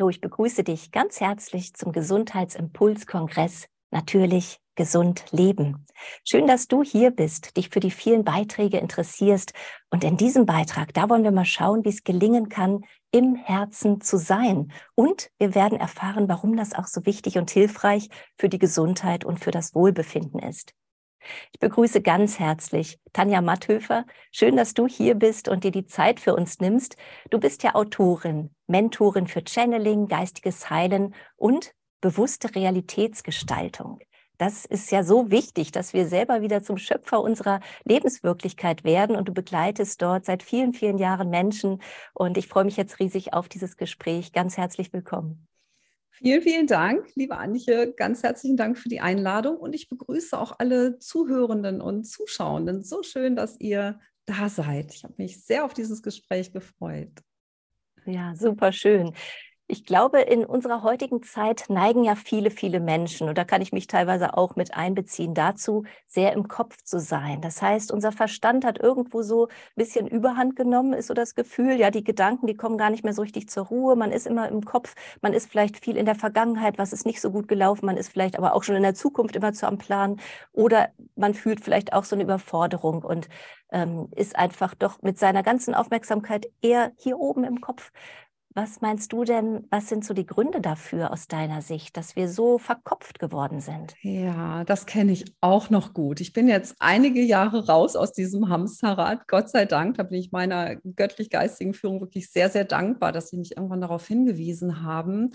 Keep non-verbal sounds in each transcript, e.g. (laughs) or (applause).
Hallo, ich begrüße dich ganz herzlich zum Gesundheitsimpulskongress Natürlich gesund leben. Schön, dass du hier bist, dich für die vielen Beiträge interessierst. Und in diesem Beitrag, da wollen wir mal schauen, wie es gelingen kann, im Herzen zu sein. Und wir werden erfahren, warum das auch so wichtig und hilfreich für die Gesundheit und für das Wohlbefinden ist. Ich begrüße ganz herzlich Tanja Matthöfer. Schön, dass du hier bist und dir die Zeit für uns nimmst. Du bist ja Autorin, Mentorin für Channeling, geistiges Heilen und bewusste Realitätsgestaltung. Das ist ja so wichtig, dass wir selber wieder zum Schöpfer unserer Lebenswirklichkeit werden. Und du begleitest dort seit vielen, vielen Jahren Menschen. Und ich freue mich jetzt riesig auf dieses Gespräch. Ganz herzlich willkommen. Vielen, vielen Dank, liebe Antje. Ganz herzlichen Dank für die Einladung und ich begrüße auch alle Zuhörenden und Zuschauenden. So schön, dass ihr da seid. Ich habe mich sehr auf dieses Gespräch gefreut. Ja, super schön. Ich glaube, in unserer heutigen Zeit neigen ja viele, viele Menschen, und da kann ich mich teilweise auch mit einbeziehen, dazu, sehr im Kopf zu sein. Das heißt, unser Verstand hat irgendwo so ein bisschen Überhand genommen, ist so das Gefühl, ja, die Gedanken, die kommen gar nicht mehr so richtig zur Ruhe. Man ist immer im Kopf, man ist vielleicht viel in der Vergangenheit, was ist nicht so gut gelaufen, man ist vielleicht aber auch schon in der Zukunft immer zu am Plan oder man fühlt vielleicht auch so eine Überforderung und ähm, ist einfach doch mit seiner ganzen Aufmerksamkeit eher hier oben im Kopf. Was meinst du denn, was sind so die Gründe dafür aus deiner Sicht, dass wir so verkopft geworden sind? Ja, das kenne ich auch noch gut. Ich bin jetzt einige Jahre raus aus diesem Hamsterrad. Gott sei Dank, da bin ich meiner göttlich-geistigen Führung wirklich sehr, sehr dankbar, dass sie mich irgendwann darauf hingewiesen haben.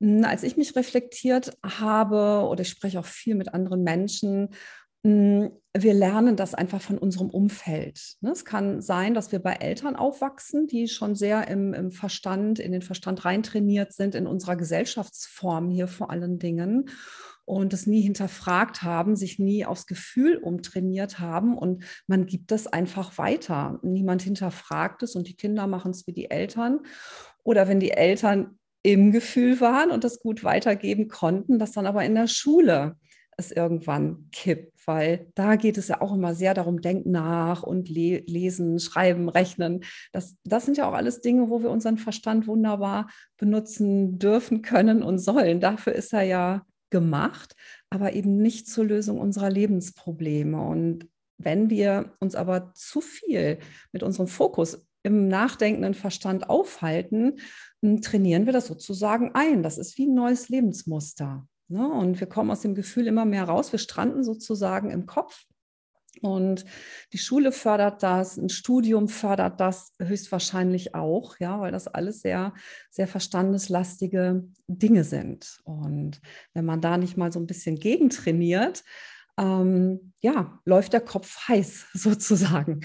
Hm, als ich mich reflektiert habe, oder ich spreche auch viel mit anderen Menschen, wir lernen das einfach von unserem Umfeld. Ne? Es kann sein, dass wir bei Eltern aufwachsen, die schon sehr im, im Verstand, in den Verstand reintrainiert sind, in unserer Gesellschaftsform hier vor allen Dingen und es nie hinterfragt haben, sich nie aufs Gefühl umtrainiert haben und man gibt es einfach weiter. Niemand hinterfragt es und die Kinder machen es wie die Eltern. Oder wenn die Eltern im Gefühl waren und das gut weitergeben konnten, das dann aber in der Schule es irgendwann kippt, weil da geht es ja auch immer sehr darum, denken nach und le lesen, schreiben, rechnen. Das, das sind ja auch alles Dinge, wo wir unseren Verstand wunderbar benutzen dürfen, können und sollen. Dafür ist er ja gemacht, aber eben nicht zur Lösung unserer Lebensprobleme. Und wenn wir uns aber zu viel mit unserem Fokus im nachdenkenden Verstand aufhalten, trainieren wir das sozusagen ein. Das ist wie ein neues Lebensmuster. Ne? Und wir kommen aus dem Gefühl immer mehr raus. Wir stranden sozusagen im Kopf. Und die Schule fördert das, ein Studium fördert das höchstwahrscheinlich auch, ja, weil das alles sehr, sehr verstandeslastige Dinge sind. Und wenn man da nicht mal so ein bisschen gegentrainiert, ähm, ja, läuft der Kopf heiß (laughs) sozusagen.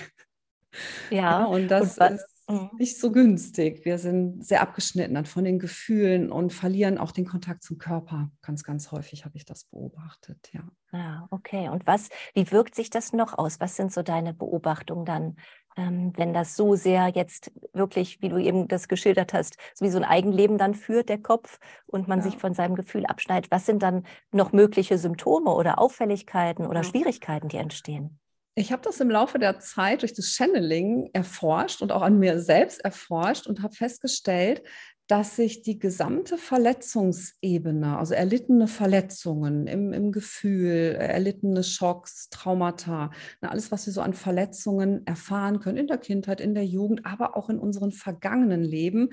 Ja, ja und das und ist Mhm. nicht so günstig. Wir sind sehr abgeschnitten dann von den Gefühlen und verlieren auch den Kontakt zum Körper. Ganz, ganz häufig habe ich das beobachtet, ja. Ja, okay. Und was, wie wirkt sich das noch aus? Was sind so deine Beobachtungen dann, ähm, wenn das so sehr jetzt wirklich, wie du eben das geschildert hast, so wie so ein Eigenleben dann führt, der Kopf, und man ja. sich von seinem Gefühl abschneidet? Was sind dann noch mögliche Symptome oder Auffälligkeiten oder ja. Schwierigkeiten, die entstehen? Ich habe das im Laufe der Zeit durch das Channeling erforscht und auch an mir selbst erforscht und habe festgestellt, dass sich die gesamte Verletzungsebene, also erlittene Verletzungen im, im Gefühl, erlittene Schocks, Traumata, na, alles, was wir so an Verletzungen erfahren können in der Kindheit, in der Jugend, aber auch in unseren vergangenen Leben,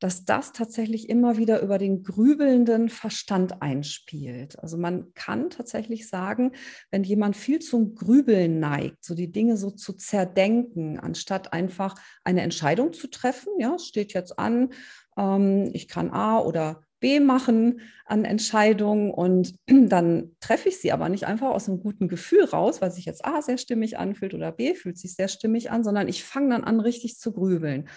dass das tatsächlich immer wieder über den grübelnden Verstand einspielt. Also man kann tatsächlich sagen, wenn jemand viel zum Grübeln neigt, so die Dinge so zu zerdenken, anstatt einfach eine Entscheidung zu treffen, ja, steht jetzt an, ähm, ich kann A oder B machen an Entscheidungen und (clears throat) dann treffe ich sie aber nicht einfach aus einem guten Gefühl raus, weil sich jetzt A sehr stimmig anfühlt oder B fühlt sich sehr stimmig an, sondern ich fange dann an, richtig zu grübeln.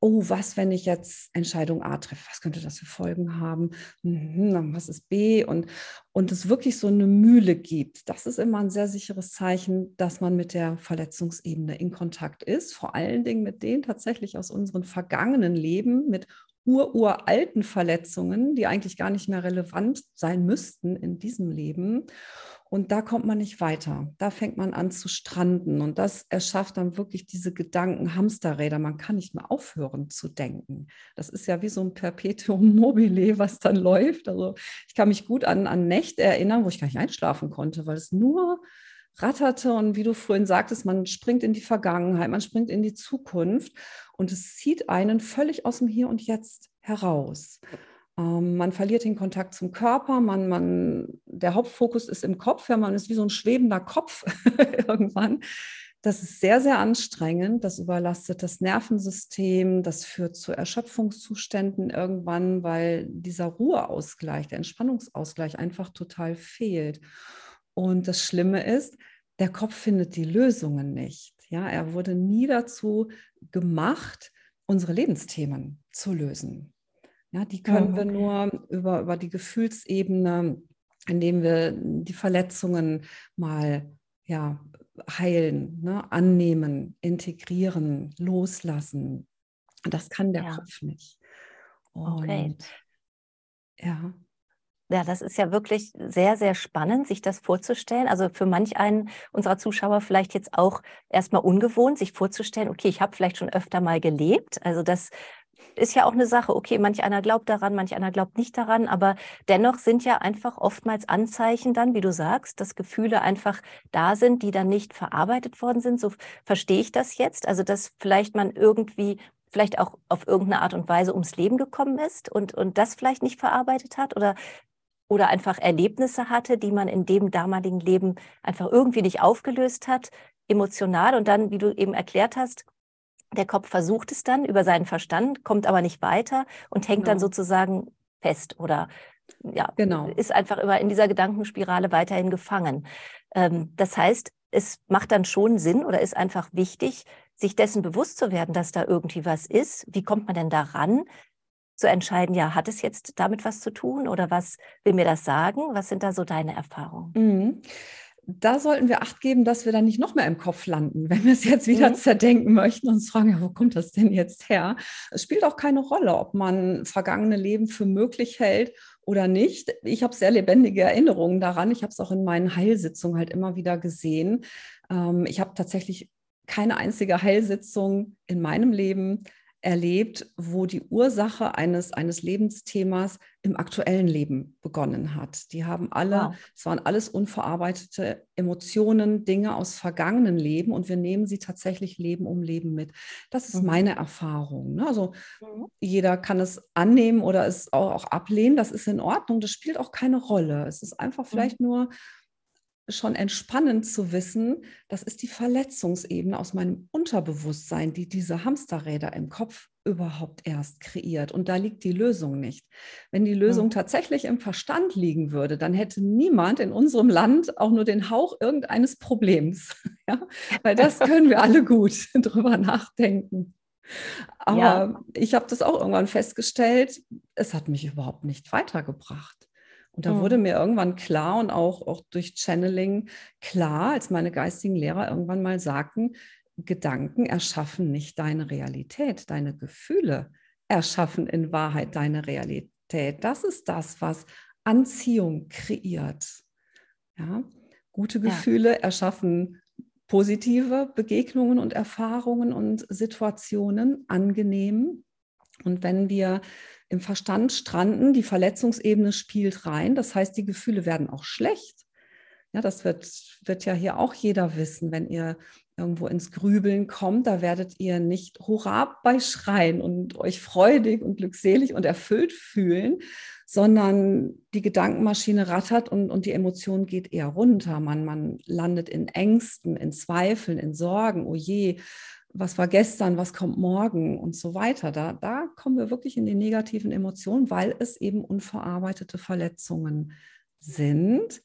Oh, was, wenn ich jetzt Entscheidung A treffe? Was könnte das für Folgen haben? Mhm, was ist B? Und, und es wirklich so eine Mühle gibt. Das ist immer ein sehr sicheres Zeichen, dass man mit der Verletzungsebene in Kontakt ist. Vor allen Dingen mit denen tatsächlich aus unseren vergangenen Leben, mit ururalten Verletzungen, die eigentlich gar nicht mehr relevant sein müssten in diesem Leben. Und da kommt man nicht weiter. Da fängt man an zu stranden. Und das erschafft dann wirklich diese Gedanken, Hamsterräder. Man kann nicht mehr aufhören zu denken. Das ist ja wie so ein Perpetuum (laughs) mobile, was dann läuft. Also ich kann mich gut an, an Nächte erinnern, wo ich gar nicht einschlafen konnte, weil es nur ratterte. Und wie du vorhin sagtest, man springt in die Vergangenheit, man springt in die Zukunft. Und es zieht einen völlig aus dem Hier und Jetzt heraus. Ähm, man verliert den Kontakt zum Körper, man, man, der Hauptfokus ist im Kopf, ja, man ist wie so ein schwebender Kopf (laughs) irgendwann. Das ist sehr, sehr anstrengend. Das überlastet das Nervensystem. Das führt zu Erschöpfungszuständen irgendwann, weil dieser Ruheausgleich, der Entspannungsausgleich einfach total fehlt. Und das Schlimme ist, der Kopf findet die Lösungen nicht. Ja, er wurde nie dazu gemacht, unsere Lebensthemen zu lösen. Ja, die können oh, okay. wir nur über, über die Gefühlsebene, indem wir die Verletzungen mal ja, heilen, ne, annehmen, integrieren, loslassen. Das kann der ja. Kopf nicht. Und, okay. Ja. Ja, das ist ja wirklich sehr, sehr spannend, sich das vorzustellen. Also für manch einen unserer Zuschauer vielleicht jetzt auch erstmal ungewohnt, sich vorzustellen, okay, ich habe vielleicht schon öfter mal gelebt. Also das ist ja auch eine Sache. Okay, manch einer glaubt daran, manch einer glaubt nicht daran, aber dennoch sind ja einfach oftmals Anzeichen dann, wie du sagst, dass Gefühle einfach da sind, die dann nicht verarbeitet worden sind. So verstehe ich das jetzt. Also, dass vielleicht man irgendwie vielleicht auch auf irgendeine Art und Weise ums Leben gekommen ist und, und das vielleicht nicht verarbeitet hat oder, oder einfach Erlebnisse hatte, die man in dem damaligen Leben einfach irgendwie nicht aufgelöst hat, emotional und dann, wie du eben erklärt hast, der Kopf versucht es dann über seinen Verstand, kommt aber nicht weiter und hängt genau. dann sozusagen fest oder ja, genau. ist einfach immer in dieser Gedankenspirale weiterhin gefangen. Ähm, das heißt, es macht dann schon Sinn oder ist einfach wichtig, sich dessen bewusst zu werden, dass da irgendwie was ist. Wie kommt man denn daran, zu entscheiden, ja, hat es jetzt damit was zu tun oder was will mir das sagen? Was sind da so deine Erfahrungen? Mhm da sollten wir Acht geben, dass wir dann nicht noch mehr im Kopf landen, wenn wir es jetzt wieder mhm. zerdenken möchten und uns fragen, ja, wo kommt das denn jetzt her? Es spielt auch keine Rolle, ob man vergangene Leben für möglich hält oder nicht. Ich habe sehr lebendige Erinnerungen daran. Ich habe es auch in meinen Heilsitzungen halt immer wieder gesehen. Ähm, ich habe tatsächlich keine einzige Heilsitzung in meinem Leben erlebt, wo die Ursache eines, eines Lebensthemas im aktuellen Leben begonnen hat. Die haben alle, wow. es waren alles unverarbeitete Emotionen, Dinge aus vergangenen Leben und wir nehmen sie tatsächlich Leben um Leben mit. Das ist mhm. meine Erfahrung. Ne? Also mhm. jeder kann es annehmen oder es auch, auch, ablehnen. Das ist in Ordnung. Das spielt auch keine Rolle. Es ist einfach mhm. vielleicht mhm. nur schon entspannend zu wissen, das ist die Verletzungsebene aus meinem Unterbewusstsein, die diese Hamsterräder im Kopf überhaupt erst kreiert. Und da liegt die Lösung nicht. Wenn die Lösung tatsächlich im Verstand liegen würde, dann hätte niemand in unserem Land auch nur den Hauch irgendeines Problems. (laughs) Ja? Weil das können wir alle gut (laughs) drüber nachdenken. Aber ja. ich habe das auch irgendwann festgestellt, es hat mich überhaupt nicht weitergebracht. Und da mhm. wurde mir irgendwann klar und auch, auch durch Channeling klar, als meine geistigen Lehrer irgendwann mal sagten, Gedanken erschaffen nicht deine Realität, deine Gefühle erschaffen in Wahrheit deine Realität. Das ist das, was Anziehung kreiert. Ja? Gute Gefühle ja. erschaffen positive Begegnungen und Erfahrungen und Situationen, angenehm. Und wenn wir im Verstand stranden, die Verletzungsebene spielt rein. Das heißt, die Gefühle werden auch schlecht. Ja, das wird, wird ja hier auch jeder wissen, wenn ihr irgendwo ins Grübeln kommt, da werdet ihr nicht Hurra bei schreien und euch freudig und glückselig und erfüllt fühlen, sondern die Gedankenmaschine rattert und, und die Emotion geht eher runter. Man, man landet in Ängsten, in Zweifeln, in Sorgen. Oh je, was war gestern, was kommt morgen und so weiter. Da, da kommen wir wirklich in die negativen Emotionen, weil es eben unverarbeitete Verletzungen sind.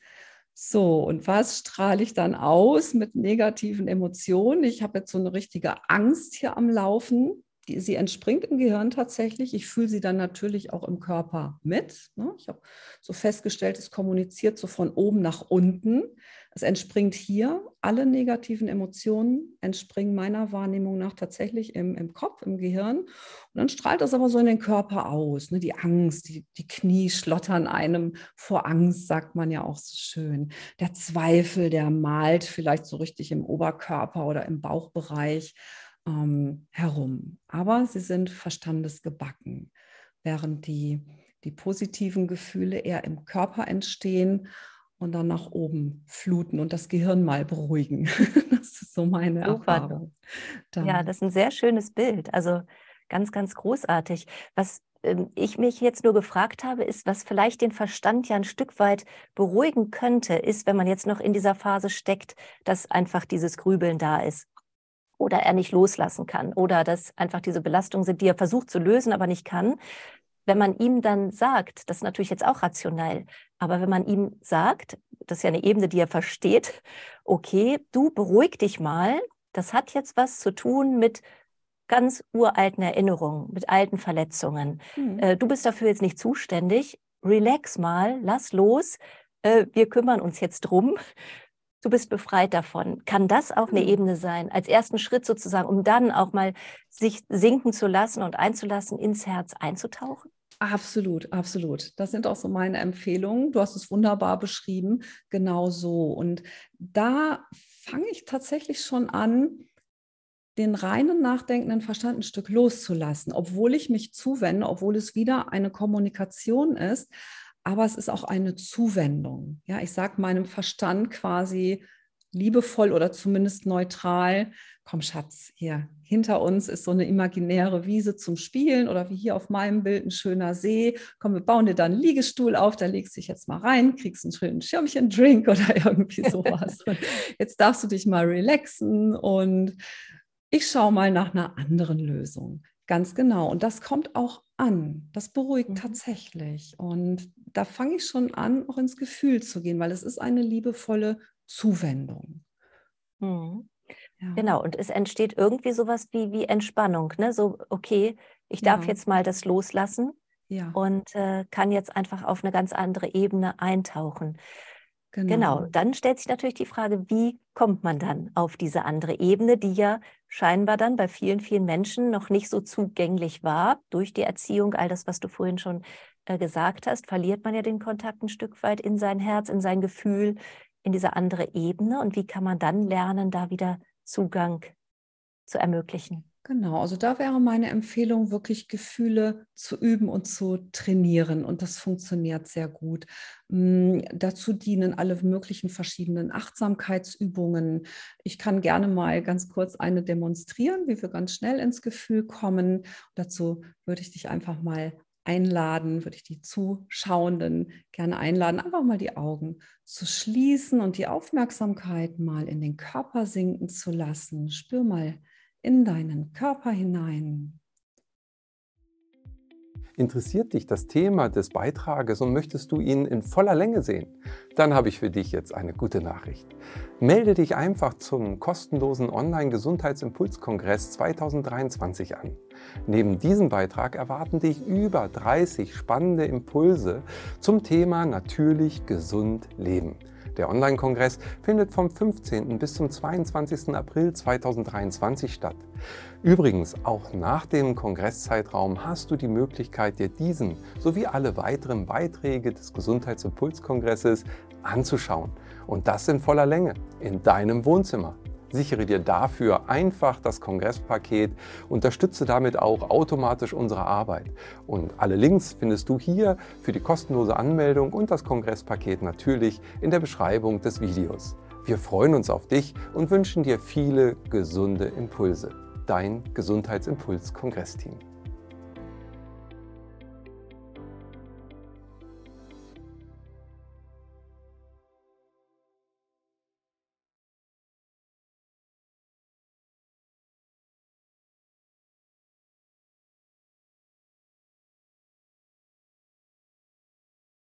So, und was strahle ich dann aus mit negativen Emotionen? Ich habe jetzt so eine richtige Angst hier am Laufen. Die, sie entspringt im Gehirn tatsächlich. Ich fühle sie dann natürlich auch im Körper mit. Ne? Ich habe so festgestellt, es kommuniziert so von oben nach unten. Es entspringt hier, alle negativen Emotionen entspringen meiner Wahrnehmung nach tatsächlich im, im Kopf, im Gehirn. Und dann strahlt das aber so in den Körper aus. Ne? Die Angst, die, die Knie schlottern einem vor Angst, sagt man ja auch so schön. Der Zweifel, der malt vielleicht so richtig im Oberkörper oder im Bauchbereich ähm, herum. Aber sie sind verstandesgebacken, während die, die positiven Gefühle eher im Körper entstehen und dann nach oben fluten und das Gehirn mal beruhigen. (laughs) das ist so meine Super. Erfahrung. Dann. Ja, das ist ein sehr schönes Bild. Also ganz, ganz großartig. Was ähm, ich mich jetzt nur gefragt habe, ist, was vielleicht den Verstand ja ein Stück weit beruhigen könnte, ist, wenn man jetzt noch in dieser Phase steckt, dass einfach dieses Grübeln da ist oder er nicht loslassen kann oder dass einfach diese Belastungen sind, die er versucht zu lösen, aber nicht kann. Wenn man ihm dann sagt, das ist natürlich jetzt auch rationell, aber wenn man ihm sagt, das ist ja eine Ebene, die er versteht, okay, du beruhig dich mal, das hat jetzt was zu tun mit ganz uralten Erinnerungen, mit alten Verletzungen. Mhm. du bist dafür jetzt nicht zuständig. Relax mal, lass los. Äh, wir kümmern uns jetzt drum du bist befreit davon. Kann das auch eine mhm. Ebene sein, als ersten Schritt sozusagen, um dann auch mal sich sinken zu lassen und einzulassen, ins Herz einzutauchen? Absolut, absolut. Das sind auch so meine Empfehlungen. Du hast es wunderbar beschrieben, genau so. Und da fange ich tatsächlich schon an, den reinen nachdenkenden Verstand ein Stück loszulassen, obwohl ich mich zuwende, obwohl es wieder eine Kommunikation ist aber es ist auch eine Zuwendung. Ja, ich sage meinem Verstand quasi liebevoll oder zumindest neutral, komm Schatz, hier hinter uns ist so eine imaginäre Wiese zum Spielen oder wie hier auf meinem Bild ein schöner See. Komm, wir bauen dir dann einen Liegestuhl auf, da legst du dich jetzt mal rein, kriegst einen schönen Schirmchen-Drink (laughs) oder irgendwie sowas. (laughs) jetzt darfst du dich mal relaxen und ich schaue mal nach einer anderen Lösung. Ganz genau. Und das kommt auch an. Das beruhigt mhm. tatsächlich. Und da fange ich schon an, auch ins Gefühl zu gehen, weil es ist eine liebevolle Zuwendung. Mhm. Ja. Genau, und es entsteht irgendwie sowas wie, wie Entspannung. Ne? So, okay, ich darf ja. jetzt mal das loslassen ja. und äh, kann jetzt einfach auf eine ganz andere Ebene eintauchen. Genau. genau. Dann stellt sich natürlich die Frage, wie kommt man dann auf diese andere Ebene, die ja scheinbar dann bei vielen, vielen Menschen noch nicht so zugänglich war durch die Erziehung, all das, was du vorhin schon äh, gesagt hast, verliert man ja den Kontakt ein Stück weit in sein Herz, in sein Gefühl, in diese andere Ebene. Und wie kann man dann lernen, da wieder Zugang zu ermöglichen? Genau, also da wäre meine Empfehlung, wirklich Gefühle zu üben und zu trainieren. Und das funktioniert sehr gut. Hm, dazu dienen alle möglichen verschiedenen Achtsamkeitsübungen. Ich kann gerne mal ganz kurz eine demonstrieren, wie wir ganz schnell ins Gefühl kommen. Dazu würde ich dich einfach mal einladen, würde ich die Zuschauenden gerne einladen, einfach mal die Augen zu schließen und die Aufmerksamkeit mal in den Körper sinken zu lassen. Spür mal in deinen Körper hinein. Interessiert dich das Thema des Beitrages und möchtest du ihn in voller Länge sehen? Dann habe ich für dich jetzt eine gute Nachricht. Melde dich einfach zum kostenlosen Online-Gesundheitsimpulskongress 2023 an. Neben diesem Beitrag erwarten dich über 30 spannende Impulse zum Thema natürlich gesund leben. Der Online-Kongress findet vom 15. bis zum 22. April 2023 statt. Übrigens, auch nach dem Kongresszeitraum hast du die Möglichkeit, dir diesen sowie alle weiteren Beiträge des Gesundheitsimpulskongresses anzuschauen. Und das in voller Länge, in deinem Wohnzimmer. Sichere dir dafür einfach das Kongresspaket, unterstütze damit auch automatisch unsere Arbeit. Und alle Links findest du hier für die kostenlose Anmeldung und das Kongresspaket natürlich in der Beschreibung des Videos. Wir freuen uns auf dich und wünschen dir viele gesunde Impulse. Dein Gesundheitsimpuls-Kongressteam.